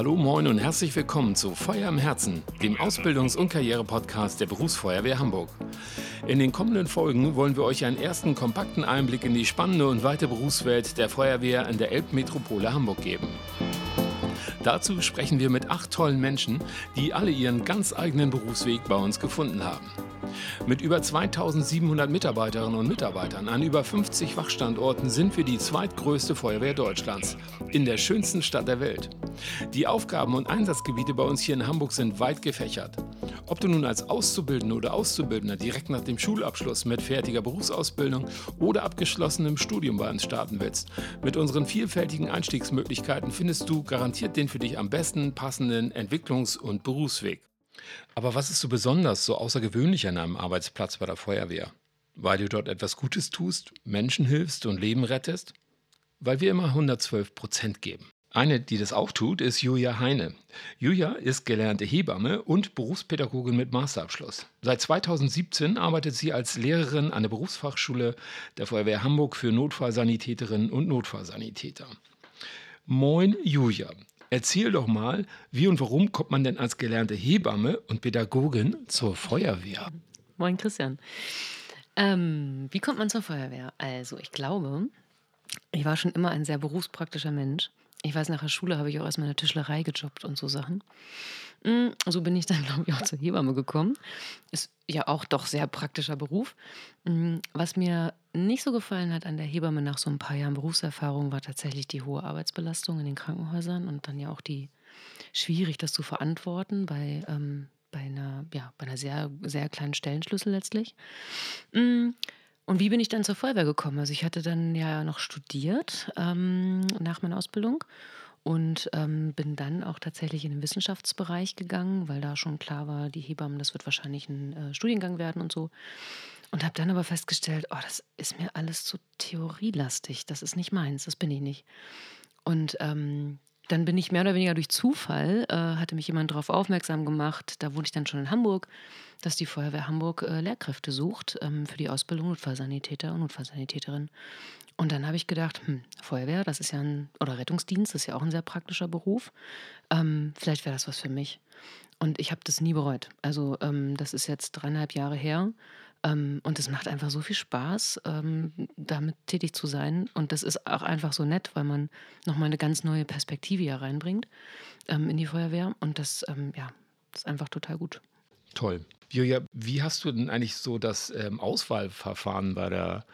Hallo, moin und herzlich willkommen zu Feuer im Herzen, dem Ausbildungs- und Karriere-Podcast der Berufsfeuerwehr Hamburg. In den kommenden Folgen wollen wir euch einen ersten kompakten Einblick in die spannende und weite Berufswelt der Feuerwehr in der Elbmetropole Hamburg geben. Dazu sprechen wir mit acht tollen Menschen, die alle ihren ganz eigenen Berufsweg bei uns gefunden haben. Mit über 2700 Mitarbeiterinnen und Mitarbeitern an über 50 Wachstandorten sind wir die zweitgrößte Feuerwehr Deutschlands in der schönsten Stadt der Welt. Die Aufgaben und Einsatzgebiete bei uns hier in Hamburg sind weit gefächert. Ob du nun als Auszubildender oder Auszubildender direkt nach dem Schulabschluss mit fertiger Berufsausbildung oder abgeschlossenem Studium bei uns starten willst, mit unseren vielfältigen Einstiegsmöglichkeiten findest du garantiert den für dich am besten passenden Entwicklungs- und Berufsweg. Aber was ist so besonders, so außergewöhnlich an einem Arbeitsplatz bei der Feuerwehr? Weil du dort etwas Gutes tust, Menschen hilfst und Leben rettest? Weil wir immer 112 Prozent geben. Eine, die das auch tut, ist Julia Heine. Julia ist gelernte Hebamme und Berufspädagogin mit Masterabschluss. Seit 2017 arbeitet sie als Lehrerin an der Berufsfachschule der Feuerwehr Hamburg für Notfallsanitäterinnen und Notfallsanitäter. Moin Julia, erzähl doch mal, wie und warum kommt man denn als gelernte Hebamme und Pädagogin zur Feuerwehr? Moin Christian. Ähm, wie kommt man zur Feuerwehr? Also ich glaube, ich war schon immer ein sehr berufspraktischer Mensch ich weiß, nach der Schule habe ich auch erstmal in der Tischlerei gejobbt und so Sachen. Mm, so bin ich dann, glaube ich, auch zur Hebamme gekommen. Ist ja auch doch sehr praktischer Beruf. Mm, was mir nicht so gefallen hat an der Hebamme nach so ein paar Jahren Berufserfahrung, war tatsächlich die hohe Arbeitsbelastung in den Krankenhäusern und dann ja auch die schwierig, das zu verantworten bei, ähm, bei einer, ja, bei einer sehr, sehr kleinen Stellenschlüssel letztlich. Und wie bin ich dann zur Feuerwehr gekommen? Also ich hatte dann ja noch studiert ähm, nach meiner Ausbildung und ähm, bin dann auch tatsächlich in den Wissenschaftsbereich gegangen, weil da schon klar war, die Hebammen, das wird wahrscheinlich ein äh, Studiengang werden und so. Und habe dann aber festgestellt, oh, das ist mir alles zu theorielastig, das ist nicht meins, das bin ich nicht. Und ähm, dann bin ich mehr oder weniger durch Zufall, äh, hatte mich jemand darauf aufmerksam gemacht, da wohne ich dann schon in Hamburg, dass die Feuerwehr Hamburg äh, Lehrkräfte sucht ähm, für die Ausbildung Notfallsanitäter und Notfallsanitäterin. Und dann habe ich gedacht, hm, Feuerwehr, das ist ja ein, oder Rettungsdienst, das ist ja auch ein sehr praktischer Beruf. Ähm, vielleicht wäre das was für mich. Und ich habe das nie bereut. Also ähm, das ist jetzt dreieinhalb Jahre her. Ähm, und es macht einfach so viel Spaß, ähm, damit tätig zu sein. Und das ist auch einfach so nett, weil man nochmal eine ganz neue Perspektive hier reinbringt ähm, in die Feuerwehr. Und das, ähm, ja, das ist einfach total gut. Toll. Julia, wie hast du denn eigentlich so das ähm, Auswahlverfahren bei der,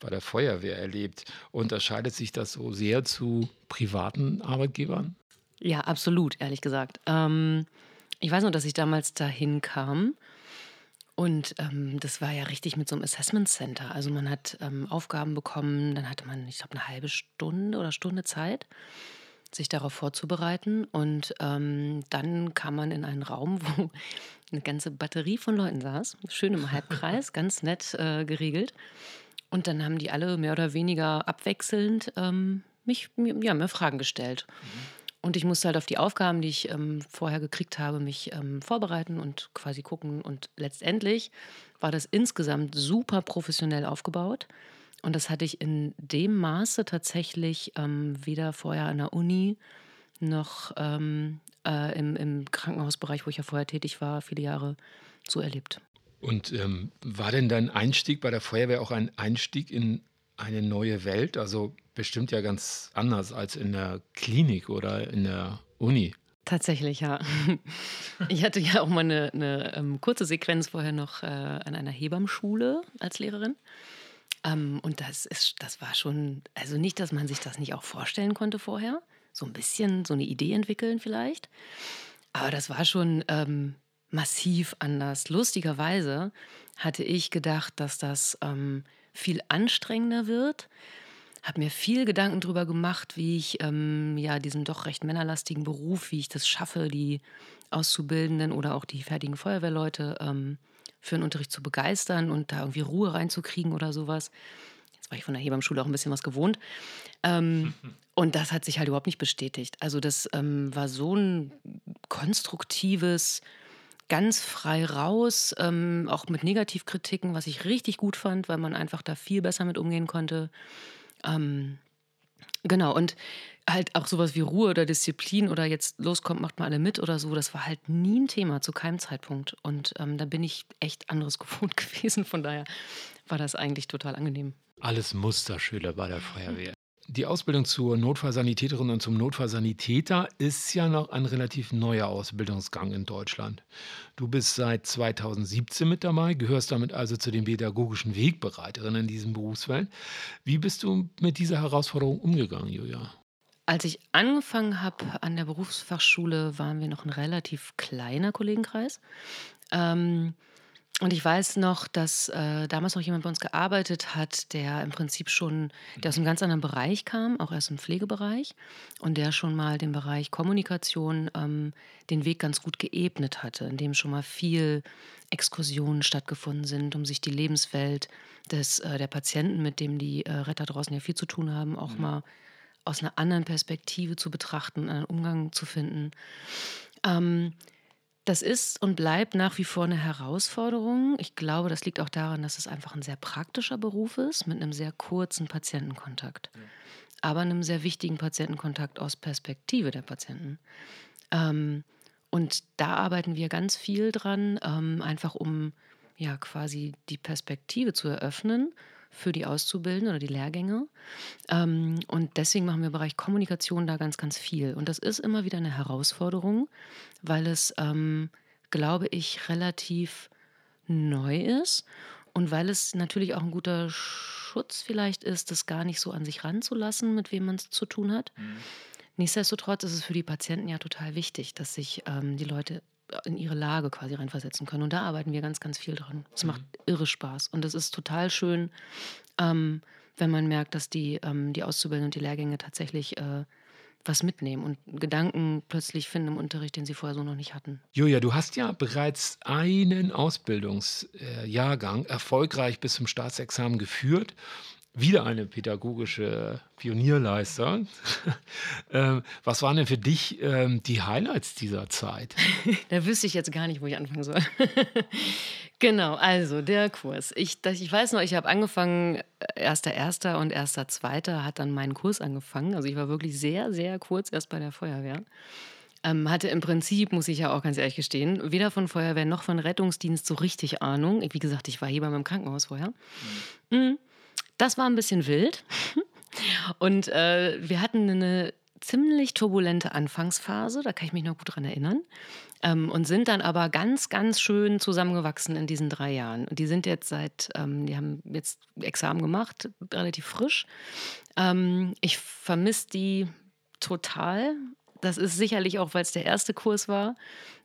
bei der Feuerwehr erlebt? Unterscheidet sich das so sehr zu privaten Arbeitgebern? Ja, absolut, ehrlich gesagt. Ähm, ich weiß nur, dass ich damals dahin kam und ähm, das war ja richtig mit so einem Assessment Center. Also man hat ähm, Aufgaben bekommen, dann hatte man, ich glaube, eine halbe Stunde oder Stunde Zeit, sich darauf vorzubereiten. Und ähm, dann kam man in einen Raum, wo eine ganze Batterie von Leuten saß, schön im Halbkreis, ganz nett äh, geregelt. Und dann haben die alle mehr oder weniger abwechselnd ähm, mich, ja, mir Fragen gestellt. Mhm. Und ich musste halt auf die Aufgaben, die ich ähm, vorher gekriegt habe, mich ähm, vorbereiten und quasi gucken. Und letztendlich war das insgesamt super professionell aufgebaut. Und das hatte ich in dem Maße tatsächlich ähm, weder vorher an der Uni noch ähm, äh, im, im, Krankenhausbereich, wo ich ja vorher tätig war, viele Jahre so erlebt. Und ähm, war denn dein Einstieg bei der Feuerwehr auch ein Einstieg in eine neue Welt? Also bestimmt ja ganz anders als in der Klinik oder in der Uni. Tatsächlich, ja. Ich hatte ja auch mal eine, eine ähm, kurze Sequenz vorher noch äh, an einer Hebammschule als Lehrerin. Ähm, und das ist, das war schon, also nicht, dass man sich das nicht auch vorstellen konnte vorher. So ein bisschen so eine Idee entwickeln vielleicht. Aber das war schon ähm, massiv anders. Lustigerweise hatte ich gedacht, dass das ähm, viel anstrengender wird habe mir viel Gedanken darüber gemacht, wie ich ähm, ja diesen doch recht männerlastigen Beruf, wie ich das schaffe, die Auszubildenden oder auch die fertigen Feuerwehrleute ähm, für den Unterricht zu begeistern und da irgendwie Ruhe reinzukriegen oder sowas. Jetzt war ich von der Hebammschule auch ein bisschen was gewohnt. Ähm, und das hat sich halt überhaupt nicht bestätigt. Also das ähm, war so ein konstruktives, ganz frei raus, ähm, auch mit Negativkritiken, was ich richtig gut fand, weil man einfach da viel besser mit umgehen konnte. Ähm, Genau, und halt auch sowas wie Ruhe oder Disziplin oder jetzt loskommt, macht mal alle mit oder so, das war halt nie ein Thema zu keinem Zeitpunkt. Und ähm, da bin ich echt anderes gewohnt gewesen. Von daher war das eigentlich total angenehm. Alles Musterschüler bei der Feuerwehr. Die Ausbildung zur Notfallsanitäterin und zum Notfallsanitäter ist ja noch ein relativ neuer Ausbildungsgang in Deutschland. Du bist seit 2017 mit dabei, gehörst damit also zu den pädagogischen Wegbereiterinnen in diesem Berufsfeld. Wie bist du mit dieser Herausforderung umgegangen, Julia? Als ich angefangen habe an der Berufsfachschule, waren wir noch ein relativ kleiner Kollegenkreis. Ähm, und ich weiß noch, dass äh, damals noch jemand bei uns gearbeitet hat, der im Prinzip schon, der aus einem ganz anderen Bereich kam, auch erst im Pflegebereich, und der schon mal den Bereich Kommunikation ähm, den Weg ganz gut geebnet hatte, in dem schon mal viel Exkursionen stattgefunden sind, um sich die Lebenswelt des, äh, der Patienten, mit dem die äh, Retter draußen ja viel zu tun haben, auch mhm. mal aus einer anderen Perspektive zu betrachten, einen Umgang zu finden. Ähm, das ist und bleibt nach wie vor eine Herausforderung. Ich glaube, das liegt auch daran, dass es einfach ein sehr praktischer Beruf ist, mit einem sehr kurzen Patientenkontakt. Ja. Aber einem sehr wichtigen Patientenkontakt aus Perspektive der Patienten. Ähm, und da arbeiten wir ganz viel dran, ähm, einfach um ja quasi die Perspektive zu eröffnen für die Auszubildenden oder die Lehrgänge. Ähm, und deswegen machen wir im Bereich Kommunikation da ganz, ganz viel. Und das ist immer wieder eine Herausforderung, weil es, ähm, glaube ich, relativ neu ist und weil es natürlich auch ein guter Schutz vielleicht ist, das gar nicht so an sich ranzulassen, mit wem man es zu tun hat. Mhm. Nichtsdestotrotz ist es für die Patienten ja total wichtig, dass sich ähm, die Leute in ihre Lage quasi reinversetzen können. Und da arbeiten wir ganz, ganz viel dran. Es mhm. macht irre Spaß. Und es ist total schön, ähm, wenn man merkt, dass die, ähm, die Auszubildenden und die Lehrgänge tatsächlich äh, was mitnehmen und Gedanken plötzlich finden im Unterricht, den sie vorher so noch nicht hatten. Julia, du hast ja bereits einen Ausbildungsjahrgang erfolgreich bis zum Staatsexamen geführt wieder eine pädagogische Pionierleistung. ähm, was waren denn für dich ähm, die Highlights dieser Zeit? da wüsste ich jetzt gar nicht, wo ich anfangen soll. genau, also der Kurs. Ich, das, ich weiß noch, ich habe angefangen, äh, erster Erster und erster Zweiter hat dann meinen Kurs angefangen. Also ich war wirklich sehr, sehr kurz erst bei der Feuerwehr. Ähm, hatte im Prinzip, muss ich ja auch ganz ehrlich gestehen, weder von Feuerwehr noch von Rettungsdienst so richtig Ahnung. Wie gesagt, ich war hier bei meinem Krankenhaus vorher. Mhm. Das war ein bisschen wild. Und äh, wir hatten eine ziemlich turbulente Anfangsphase, da kann ich mich noch gut dran erinnern. Ähm, und sind dann aber ganz, ganz schön zusammengewachsen in diesen drei Jahren. Und die sind jetzt seit, ähm, die haben jetzt Examen gemacht, relativ frisch. Ähm, ich vermisse die total. Das ist sicherlich auch, weil es der erste Kurs war.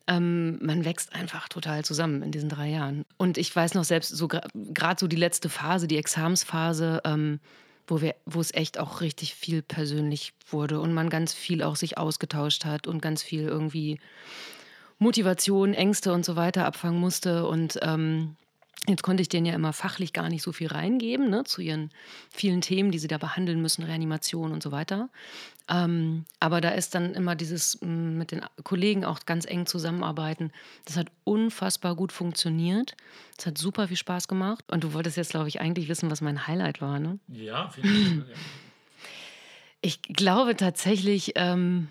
Ähm, man wächst einfach total zusammen in diesen drei Jahren. Und ich weiß noch selbst, so gerade so die letzte Phase, die Examsphase, ähm, wo, wir, wo es echt auch richtig viel persönlich wurde und man ganz viel auch sich ausgetauscht hat und ganz viel irgendwie Motivation, Ängste und so weiter abfangen musste. Und ähm, Jetzt konnte ich denen ja immer fachlich gar nicht so viel reingeben, ne, zu ihren vielen Themen, die sie da behandeln müssen, Reanimation und so weiter. Ähm, aber da ist dann immer dieses mm, mit den Kollegen auch ganz eng zusammenarbeiten. Das hat unfassbar gut funktioniert. Es hat super viel Spaß gemacht. Und du wolltest jetzt, glaube ich, eigentlich wissen, was mein Highlight war, ne? Ja, ich. Ja. Ich glaube tatsächlich, ähm,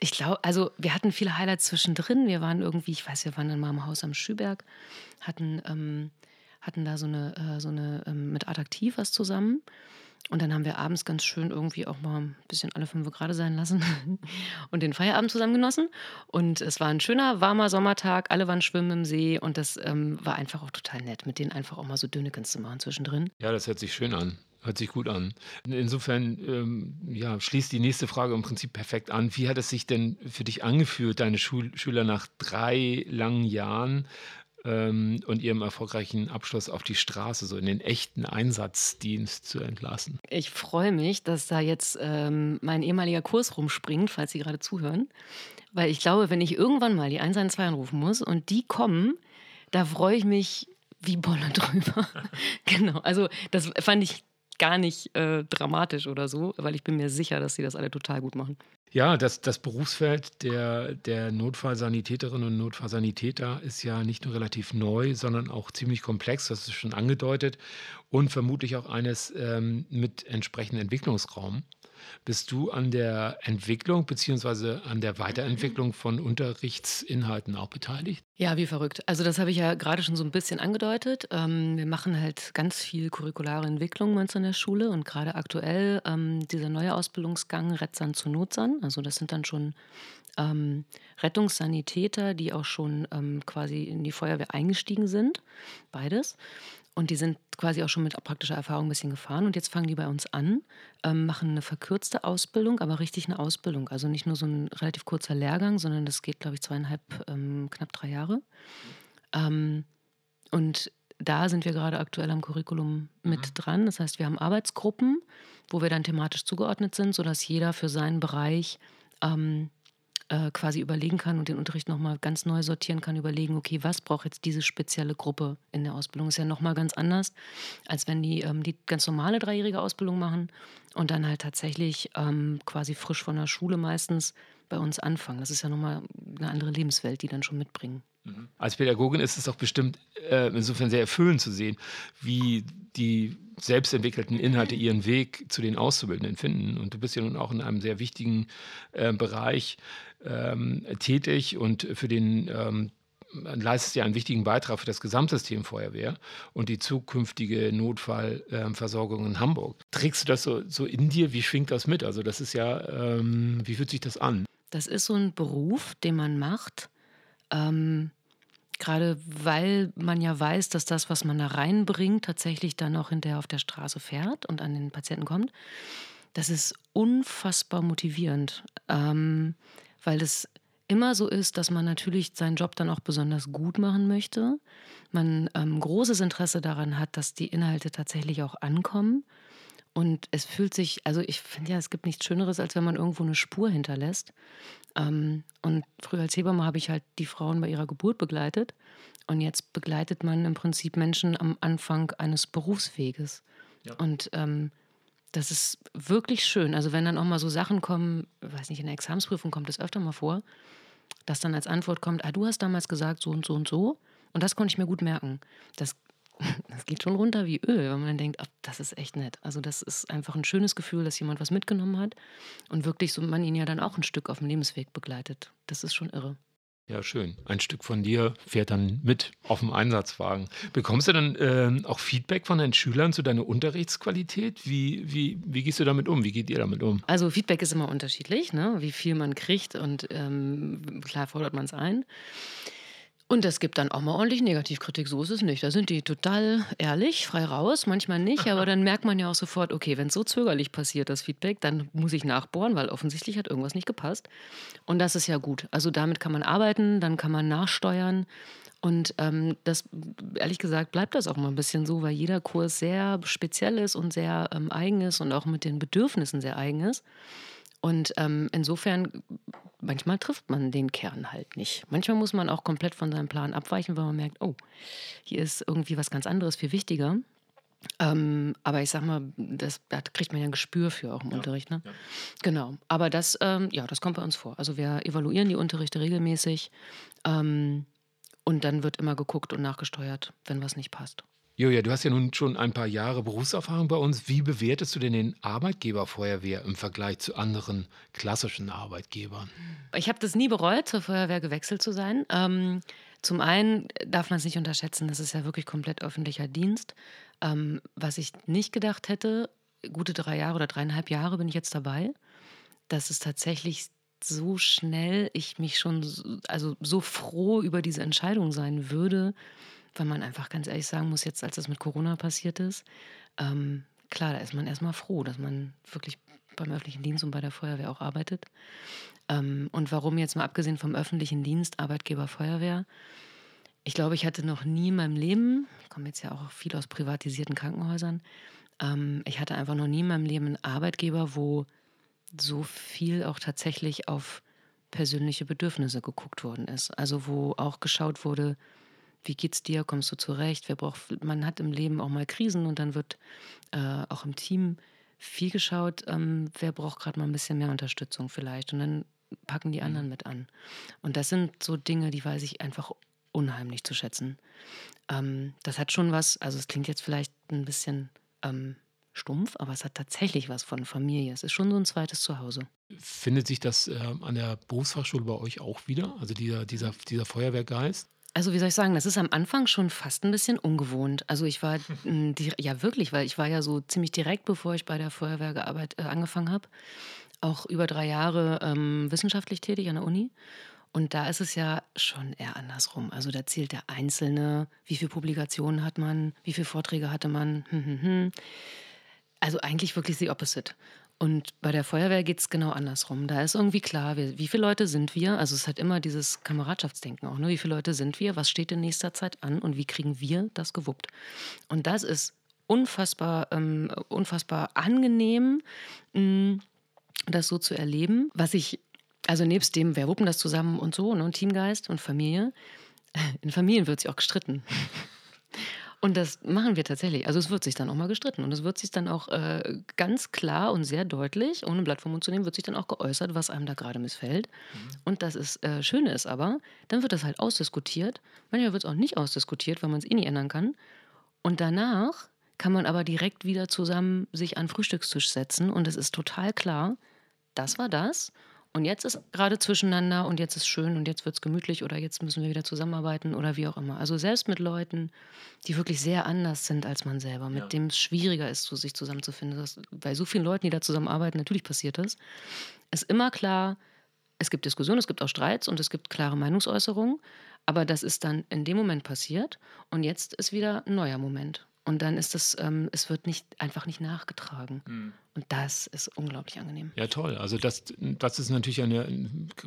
ich glaube, also wir hatten viele Highlights zwischendrin. Wir waren irgendwie, ich weiß, wir waren dann mal im Haus am Schüberg, hatten, ähm, hatten da so eine, äh, so eine ähm, mit Attraktiv was zusammen. Und dann haben wir abends ganz schön irgendwie auch mal ein bisschen alle fünf gerade sein lassen und den Feierabend zusammen genossen. Und es war ein schöner, warmer Sommertag. Alle waren schwimmen im See und das ähm, war einfach auch total nett, mit denen einfach auch mal so Dönekens zu machen zwischendrin. Ja, das hört sich schön an. Hört sich gut an. Insofern ähm, ja, schließt die nächste Frage im Prinzip perfekt an. Wie hat es sich denn für dich angefühlt, deine Schul Schüler nach drei langen Jahren ähm, und ihrem erfolgreichen Abschluss auf die Straße, so in den echten Einsatzdienst zu entlassen? Ich freue mich, dass da jetzt ähm, mein ehemaliger Kurs rumspringt, falls Sie gerade zuhören. Weil ich glaube, wenn ich irgendwann mal die 112 anrufen muss und die kommen, da freue ich mich wie Bolle drüber. genau, also das fand ich gar nicht äh, dramatisch oder so, weil ich bin mir sicher, dass sie das alle total gut machen. Ja, das, das Berufsfeld der, der Notfallsanitäterinnen und Notfallsanitäter ist ja nicht nur relativ neu, sondern auch ziemlich komplex, das ist schon angedeutet, und vermutlich auch eines ähm, mit entsprechendem Entwicklungsraum. Bist du an der Entwicklung bzw. an der Weiterentwicklung von Unterrichtsinhalten auch beteiligt? Ja, wie verrückt. Also das habe ich ja gerade schon so ein bisschen angedeutet. Ähm, wir machen halt ganz viel curriculare Entwicklung bei uns in der Schule und gerade aktuell ähm, dieser neue Ausbildungsgang Rettsan zu Notsan. Also das sind dann schon ähm, Rettungssanitäter, die auch schon ähm, quasi in die Feuerwehr eingestiegen sind. Beides. Und die sind quasi auch schon mit praktischer Erfahrung ein bisschen gefahren. Und jetzt fangen die bei uns an, ähm, machen eine verkürzte Ausbildung, aber richtig eine Ausbildung. Also nicht nur so ein relativ kurzer Lehrgang, sondern das geht, glaube ich, zweieinhalb, ähm, knapp drei Jahre. Ähm, und da sind wir gerade aktuell am Curriculum mit mhm. dran. Das heißt, wir haben Arbeitsgruppen, wo wir dann thematisch zugeordnet sind, sodass jeder für seinen Bereich ähm, äh, quasi überlegen kann und den Unterricht nochmal ganz neu sortieren kann, überlegen, okay, was braucht jetzt diese spezielle Gruppe in der Ausbildung? Ist ja nochmal ganz anders, als wenn die ähm, die ganz normale dreijährige Ausbildung machen und dann halt tatsächlich ähm, quasi frisch von der Schule meistens bei uns anfangen. Das ist ja nochmal eine andere Lebenswelt, die dann schon mitbringen. Mhm. Als Pädagogin ist es doch bestimmt äh, insofern sehr erfüllend zu sehen, wie die selbstentwickelten Inhalte ihren Weg zu den Auszubildenden finden. Und du bist ja nun auch in einem sehr wichtigen äh, Bereich ähm, tätig und für den ähm, leistet ja einen wichtigen Beitrag für das Gesamtsystem Feuerwehr und die zukünftige Notfallversorgung in Hamburg. Trägst du das so, so, in dir? Wie schwingt das mit? Also das ist ja, ähm, wie fühlt sich das an? Das ist so ein Beruf, den man macht, ähm, Gerade weil man ja weiß, dass das, was man da reinbringt, tatsächlich dann auch hinterher auf der Straße fährt und an den Patienten kommt. Das ist unfassbar motivierend, ähm, weil es immer so ist, dass man natürlich seinen Job dann auch besonders gut machen möchte. Man ähm, großes Interesse daran hat, dass die Inhalte tatsächlich auch ankommen. Und es fühlt sich, also ich finde ja, es gibt nichts Schöneres, als wenn man irgendwo eine Spur hinterlässt. Ähm, und früher als Hebamme habe ich halt die Frauen bei ihrer Geburt begleitet. Und jetzt begleitet man im Prinzip Menschen am Anfang eines Berufsweges. Ja. Und ähm, das ist wirklich schön. Also wenn dann auch mal so Sachen kommen, weiß nicht, in der Examensprüfung kommt das öfter mal vor, dass dann als Antwort kommt, ah, du hast damals gesagt so und so und so. Und das konnte ich mir gut merken. Das das geht schon runter wie Öl, wenn man denkt, ach, das ist echt nett. Also das ist einfach ein schönes Gefühl, dass jemand was mitgenommen hat und wirklich so man ihn ja dann auch ein Stück auf dem Lebensweg begleitet. Das ist schon irre. Ja, schön. Ein Stück von dir fährt dann mit auf dem Einsatzwagen. Bekommst du dann äh, auch Feedback von deinen Schülern zu deiner Unterrichtsqualität? Wie, wie, wie gehst du damit um? Wie geht ihr damit um? Also Feedback ist immer unterschiedlich, ne? wie viel man kriegt und ähm, klar fordert man es ein. Und es gibt dann auch mal ordentlich Negativkritik, so ist es nicht. Da sind die total ehrlich, frei raus, manchmal nicht, aber dann merkt man ja auch sofort, okay, wenn es so zögerlich passiert, das Feedback, dann muss ich nachbohren, weil offensichtlich hat irgendwas nicht gepasst. Und das ist ja gut. Also damit kann man arbeiten, dann kann man nachsteuern. Und ähm, das, ehrlich gesagt, bleibt das auch mal ein bisschen so, weil jeder Kurs sehr speziell ist und sehr ähm, eigen ist und auch mit den Bedürfnissen sehr eigen ist. Und ähm, insofern, manchmal trifft man den Kern halt nicht. Manchmal muss man auch komplett von seinem Plan abweichen, weil man merkt, oh, hier ist irgendwie was ganz anderes, viel wichtiger. Ähm, aber ich sag mal, das, da kriegt man ja ein Gespür für auch im ja, Unterricht. Ne? Ja. Genau. Aber das, ähm, ja, das kommt bei uns vor. Also wir evaluieren die Unterrichte regelmäßig ähm, und dann wird immer geguckt und nachgesteuert, wenn was nicht passt. Joja, du hast ja nun schon ein paar Jahre Berufserfahrung bei uns. Wie bewertest du denn den Arbeitgeberfeuerwehr im Vergleich zu anderen klassischen Arbeitgebern? Ich habe das nie bereut, zur Feuerwehr gewechselt zu sein. Ähm, zum einen darf man es nicht unterschätzen, das ist ja wirklich komplett öffentlicher Dienst. Ähm, was ich nicht gedacht hätte, gute drei Jahre oder dreieinhalb Jahre bin ich jetzt dabei, dass es tatsächlich so schnell ich mich schon so, also so froh über diese Entscheidung sein würde, weil man einfach ganz ehrlich sagen muss, jetzt als das mit Corona passiert ist, ähm, klar, da ist man erstmal froh, dass man wirklich beim öffentlichen Dienst und bei der Feuerwehr auch arbeitet. Ähm, und warum jetzt mal abgesehen vom öffentlichen Dienst, Arbeitgeber, Feuerwehr? Ich glaube, ich hatte noch nie in meinem Leben, ich komme jetzt ja auch viel aus privatisierten Krankenhäusern, ähm, ich hatte einfach noch nie in meinem Leben einen Arbeitgeber, wo so viel auch tatsächlich auf persönliche Bedürfnisse geguckt worden ist. Also wo auch geschaut wurde, wie geht's dir, kommst du zurecht, wer braucht, man hat im Leben auch mal Krisen und dann wird äh, auch im Team viel geschaut, ähm, wer braucht gerade mal ein bisschen mehr Unterstützung vielleicht. Und dann packen die Mhm. anderen mit an. Und das sind so Dinge, die weiß ich einfach unheimlich zu schätzen. Ähm, das hat schon was, also es klingt jetzt vielleicht ein bisschen ähm, stumpf, aber es hat tatsächlich was von Familie. Es ist schon so ein zweites Zuhause. Findet sich das ähm, an der Berufsfachschule bei euch auch wieder? Also dieser, dieser, dieser Feuerwehrgeist? Also wie soll ich sagen, das ist am Anfang schon fast ein bisschen ungewohnt. Also ich war, m, di- ja wirklich, weil ich war ja so ziemlich direkt, bevor ich bei der Feuerwehr gearbeit, äh, angefangen habe, auch über drei Jahre ähm, wissenschaftlich tätig an der Uni. Und da ist es ja schon eher andersrum. Also da zählt der Einzelne, wie viele Publikationen hat man, wie viele Vorträge hatte man. Hm, hm, hm. Also eigentlich wirklich the opposite. Und bei der Feuerwehr geht es genau andersrum. Da ist irgendwie klar, wir, wie viele Leute sind wir? Also es hat immer dieses Kameradschaftsdenken auch. Ne? Wie viele Leute sind wir? Was steht in nächster Zeit an? Und wie kriegen wir das gewuppt? Und das ist unfassbar, ähm, unfassbar angenehm, mh, das so zu erleben. Was ich, also nebst dem, wir wuppen das zusammen und so, ne? Teamgeist und Familie, in Familien wird sich auch gestritten. Und das machen wir tatsächlich. Also es wird sich dann auch mal gestritten. Und es wird sich dann auch äh, ganz klar und sehr deutlich, ohne ein Blatt vom Mund zu nehmen, wird sich dann auch geäußert, was einem da gerade missfällt. Und das ist, äh, Schöne ist aber, dann wird das halt ausdiskutiert. Manchmal wird es auch nicht ausdiskutiert, weil man es eh nicht ändern kann. Und danach kann man aber direkt wieder zusammen sich an den Frühstückstisch setzen und es ist total klar, das war das. Und jetzt ist gerade zwischeneinander und jetzt ist schön und jetzt wird es gemütlich oder jetzt müssen wir wieder zusammenarbeiten oder wie auch immer. Also selbst mit Leuten, die wirklich sehr anders sind als man selber, mit dem es schwieriger ist, sich zusammenzufinden. Das, bei so vielen Leuten, die da zusammenarbeiten, natürlich passiert das, ist immer klar, es gibt Diskussionen, es gibt auch Streits und es gibt klare Meinungsäußerungen, aber das ist dann in dem Moment passiert und jetzt ist wieder ein neuer Moment. Und dann ist es, ähm, es wird nicht, einfach nicht nachgetragen. Und das ist unglaublich angenehm. Ja, toll. Also das, das ist natürlich eine,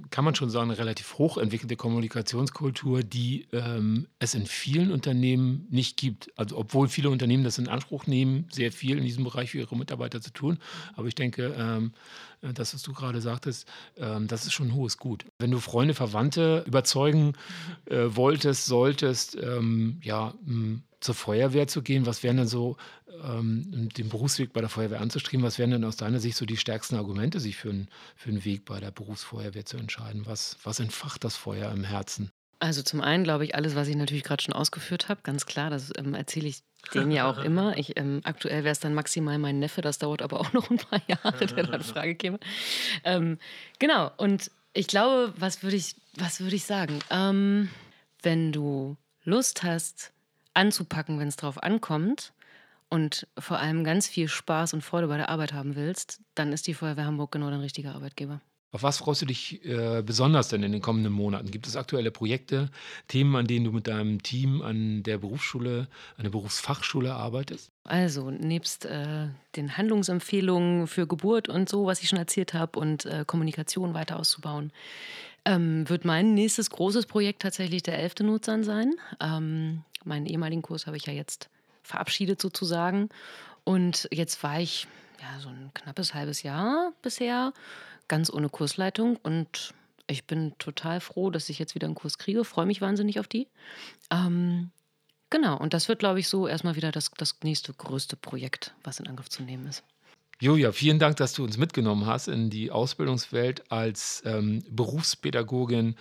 kann man schon sagen, eine relativ hochentwickelte Kommunikationskultur, die ähm, es in vielen Unternehmen nicht gibt. Also obwohl viele Unternehmen das in Anspruch nehmen, sehr viel in diesem Bereich für ihre Mitarbeiter zu tun. Aber ich denke, ähm, das, was du gerade sagtest, ähm, das ist schon ein hohes Gut. Wenn du Freunde, Verwandte überzeugen äh, wolltest, solltest, ähm, ja, zur Feuerwehr zu gehen, was wären denn so, ähm, den Berufsweg bei der Feuerwehr anzustreben, was wären denn aus deiner Sicht so die stärksten Argumente, sich für, einen für einen Weg bei der Berufsfeuerwehr zu entscheiden? Was, was entfacht das Feuer im Herzen? Also zum einen glaube ich, alles, was ich natürlich gerade schon ausgeführt habe, ganz klar, das ähm, erzähle ich denen ja auch immer. Ich, ähm, aktuell wäre es dann maximal mein Neffe, das dauert aber auch noch ein paar Jahre, der da in Frage käme. Ähm, genau, und ich glaube, was würde ich, was würde ich sagen? Ähm, wenn du Lust hast, anzupacken, wenn es drauf ankommt und vor allem ganz viel Spaß und Freude bei der Arbeit haben willst, dann ist die Feuerwehr Hamburg genau dein richtiger Arbeitgeber. Auf was freust du dich äh, besonders denn in den kommenden Monaten? Gibt es aktuelle Projekte, Themen, an denen du mit deinem Team an der Berufsschule, an der Berufsfachschule arbeitest? Also, nebst äh, den Handlungsempfehlungen für Geburt und so, was ich schon erzählt habe, und äh, Kommunikation weiter auszubauen, ähm, wird mein nächstes großes Projekt tatsächlich der 11. Nutzern sein. Ähm, meinen ehemaligen Kurs habe ich ja jetzt verabschiedet sozusagen. Und jetzt war ich ja so ein knappes halbes Jahr bisher ganz ohne Kursleitung und ich bin total froh, dass ich jetzt wieder einen Kurs kriege. Freue mich wahnsinnig auf die. Ähm, genau, und das wird, glaube ich, so erstmal wieder das, das nächste größte Projekt, was in Angriff zu nehmen ist. Julia, vielen Dank, dass du uns mitgenommen hast in die Ausbildungswelt als ähm, Berufspädagogin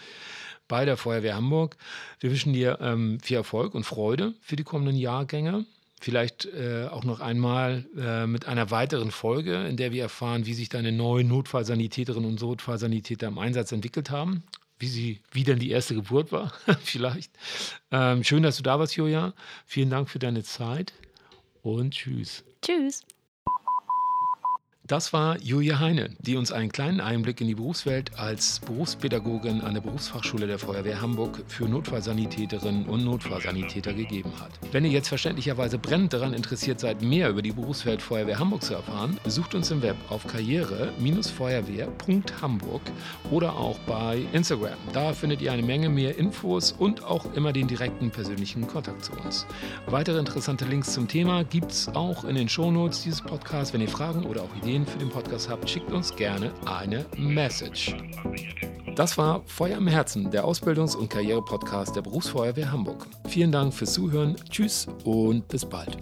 bei der Feuerwehr Hamburg. Wir wünschen dir ähm, viel Erfolg und Freude für die kommenden Jahrgänge. Vielleicht äh, auch noch einmal äh, mit einer weiteren Folge, in der wir erfahren, wie sich deine neuen Notfallsanitäterinnen und Notfallsanitäter im Einsatz entwickelt haben. Wie, sie, wie denn die erste Geburt war, vielleicht. Ähm, schön, dass du da warst, Julia. Vielen Dank für deine Zeit und tschüss. Tschüss. Das war Julia Heine, die uns einen kleinen Einblick in die Berufswelt als Berufspädagogin an der Berufsfachschule der Feuerwehr Hamburg für Notfallsanitäterinnen und Notfallsanitäter gegeben hat. Wenn ihr jetzt verständlicherweise brennend daran interessiert seid, mehr über die Berufswelt Feuerwehr Hamburg zu erfahren, besucht uns im Web auf karriere-feuerwehr.hamburg oder auch bei Instagram. Da findet ihr eine Menge mehr Infos und auch immer den direkten persönlichen Kontakt zu uns. Weitere interessante Links zum Thema gibt es auch in den Shownotes dieses Podcasts. Wenn ihr Fragen oder auch Ideen für den Podcast habt, schickt uns gerne eine Message. Das war Feuer im Herzen, der Ausbildungs- und Karriere-Podcast der Berufsfeuerwehr Hamburg. Vielen Dank fürs Zuhören, tschüss und bis bald.